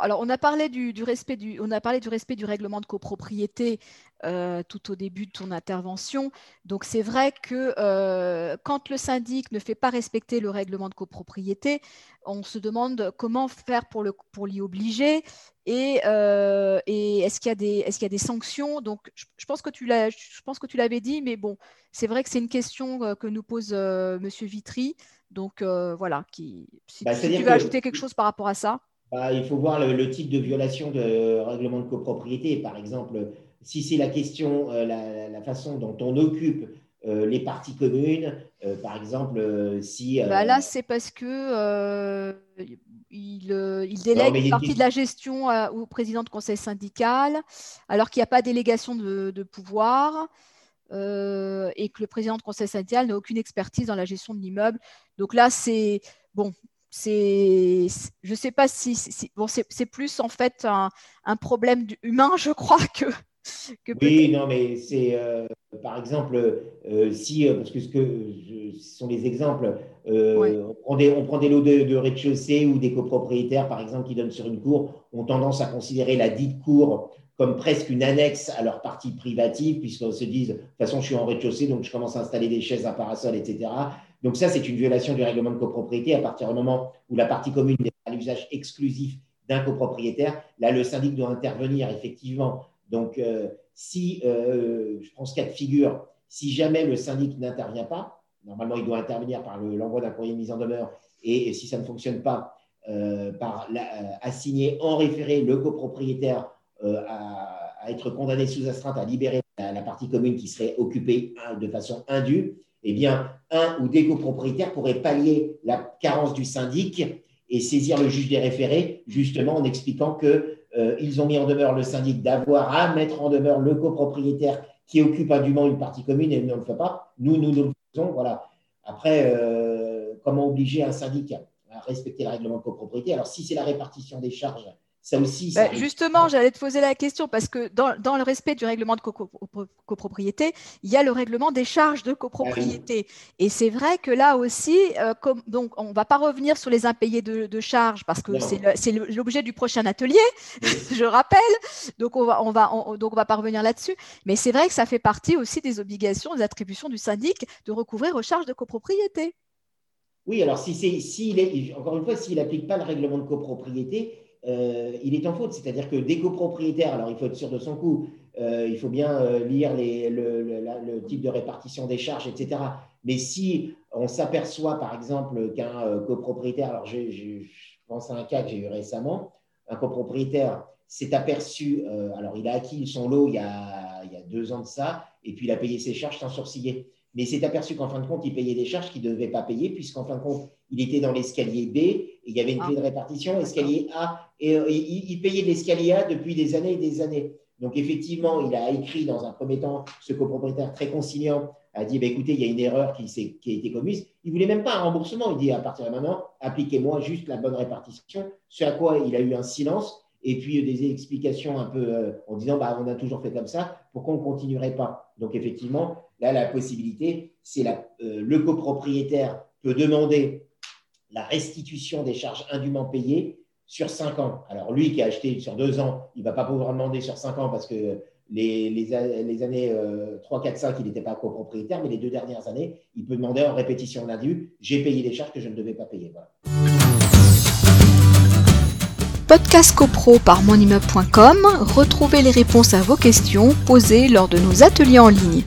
Alors, on a parlé du, respect du, on a parlé du respect du règlement de copropriété euh, tout au début de ton intervention. Donc, c'est vrai que euh, quand le syndic ne fait pas respecter le règlement de copropriété, on se demande comment faire pour, le, pour l'y obliger et, euh, et est-ce qu'il y a des, est-ce qu'il y a des sanctions? Donc, je, pense que tu l'as, je pense que tu l'avais dit, mais bon, c'est vrai que c'est une question que nous pose Monsieur Vitry. Donc, voilà, qui, si, bah, tu veux ajouter quelque chose par rapport à ça. Bah, il faut voir le, type de violation de règlement de copropriété. Par exemple, si c'est la question, euh, la, façon dont on occupe euh, les parties communes, euh, par exemple, si. Bah là, c'est parce que il, délègue une partie de la gestion au président de conseil syndical, alors qu'il n'y a pas délégation de, de pouvoir. et que le président de conseil syndical n'a aucune expertise dans la gestion de l'immeuble. Donc là, c'est bon, c'est, je sais pas si, bon, c'est plus en fait un, un, problème humain, je crois que. que oui, non, mais c'est euh, par exemple euh, si euh, parce que ce que ce sont les exemples, on, prend des, on, prend des, lots de, rez-de-chaussée ou des copropriétaires par exemple qui donnent sur une cour, ont tendance à considérer la dite cour comme presque une annexe à leur partie privative, puisqu'on se disent, de toute façon, je suis en rez-de-chaussée, donc je commence à installer des chaises à parasol, etc. Donc ça, c'est une violation du règlement de copropriété à partir du moment où la partie commune est à l'usage exclusif d'un copropriétaire. Là, le syndic doit intervenir effectivement. Donc, euh, si, euh, je prends ce cas de figure, si jamais le syndic n'intervient pas, normalement, il doit intervenir par l'envoi d'un courrier de mise en demeure, et, si ça ne fonctionne pas, euh, par assigner en référé le copropriétaire à, être condamné sous astreinte à libérer la, la partie commune qui serait occupée hein, de façon indue eh bien, un ou des copropriétaires pourraient pallier la carence du syndic et saisir le juge des référés, justement en expliquant qu'ils euh, ont mis en demeure le syndic d'avoir à mettre en demeure le copropriétaire qui occupe indûment une partie commune et ne le fait pas. Nous, nous, nous le faisons. Voilà. Après, euh, comment obliger un syndic à respecter le règlement de copropriété? Alors, si c'est la répartition des charges aussi. Bah, justement, j'allais te poser la question parce que dans, le respect du règlement de copropriété, il y a le règlement des charges de copropriété. Ah Et c'est vrai que là aussi, euh, comme, donc on ne va pas revenir sur les impayés de, charges parce que c'est l'objet du prochain atelier, je rappelle. Donc on va, on va, donc on va pas revenir là-dessus. Mais c'est vrai que ça fait partie aussi des obligations, des attributions du syndic de recouvrir aux charges de copropriété. Oui, alors si c'est, si encore une fois, s'il n'applique pas le règlement de copropriété, euh, il est en faute. C'est-à-dire que des copropriétaires, alors il faut être sûr de son coup, euh, il faut bien euh, lire le, type de répartition des charges, etc. Mais si on s'aperçoit, par exemple, qu'un copropriétaire, alors je, pense à un cas que j'ai eu récemment, un copropriétaire s'est aperçu, alors il a acquis son lot il y, a, deux ans de ça, et puis il a payé ses charges sans sourciller. Mais s'est aperçu qu'en fin de compte, il payait des charges qu'il ne devait pas payer, puisqu'en fin de compte, il était dans l'escalier B, il y avait une clé de ah. répartition, escalier A, et euh, il, payait l'escalier A depuis des années et des années. Donc, effectivement, il a écrit dans un premier temps, ce copropriétaire très conciliant a dit bah, écoutez, il y a une erreur qui, qui a été commise. Il ne voulait même pas un remboursement. Il dit à partir de maintenant, appliquez-moi juste la bonne répartition. Ce à quoi il a eu un silence et puis des explications un peu euh, en disant bah, on a toujours fait comme ça, pourquoi on ne continuerait pas? Donc, effectivement, là, la possibilité, c'est euh, le copropriétaire peut demander la restitution des charges indûment payées sur 5 ans. Alors lui qui a acheté sur 2 ans, il ne va pas pouvoir demander sur 5 ans parce que les, les, années 3, 4, 5, il n'était pas copropriétaire, mais les deux dernières années, il peut demander en répétition d'indu, j'ai payé les charges que je ne devais pas payer. Podcast CoPro par monimmeuble.com, retrouvez les réponses à vos questions posées lors de nos ateliers en ligne.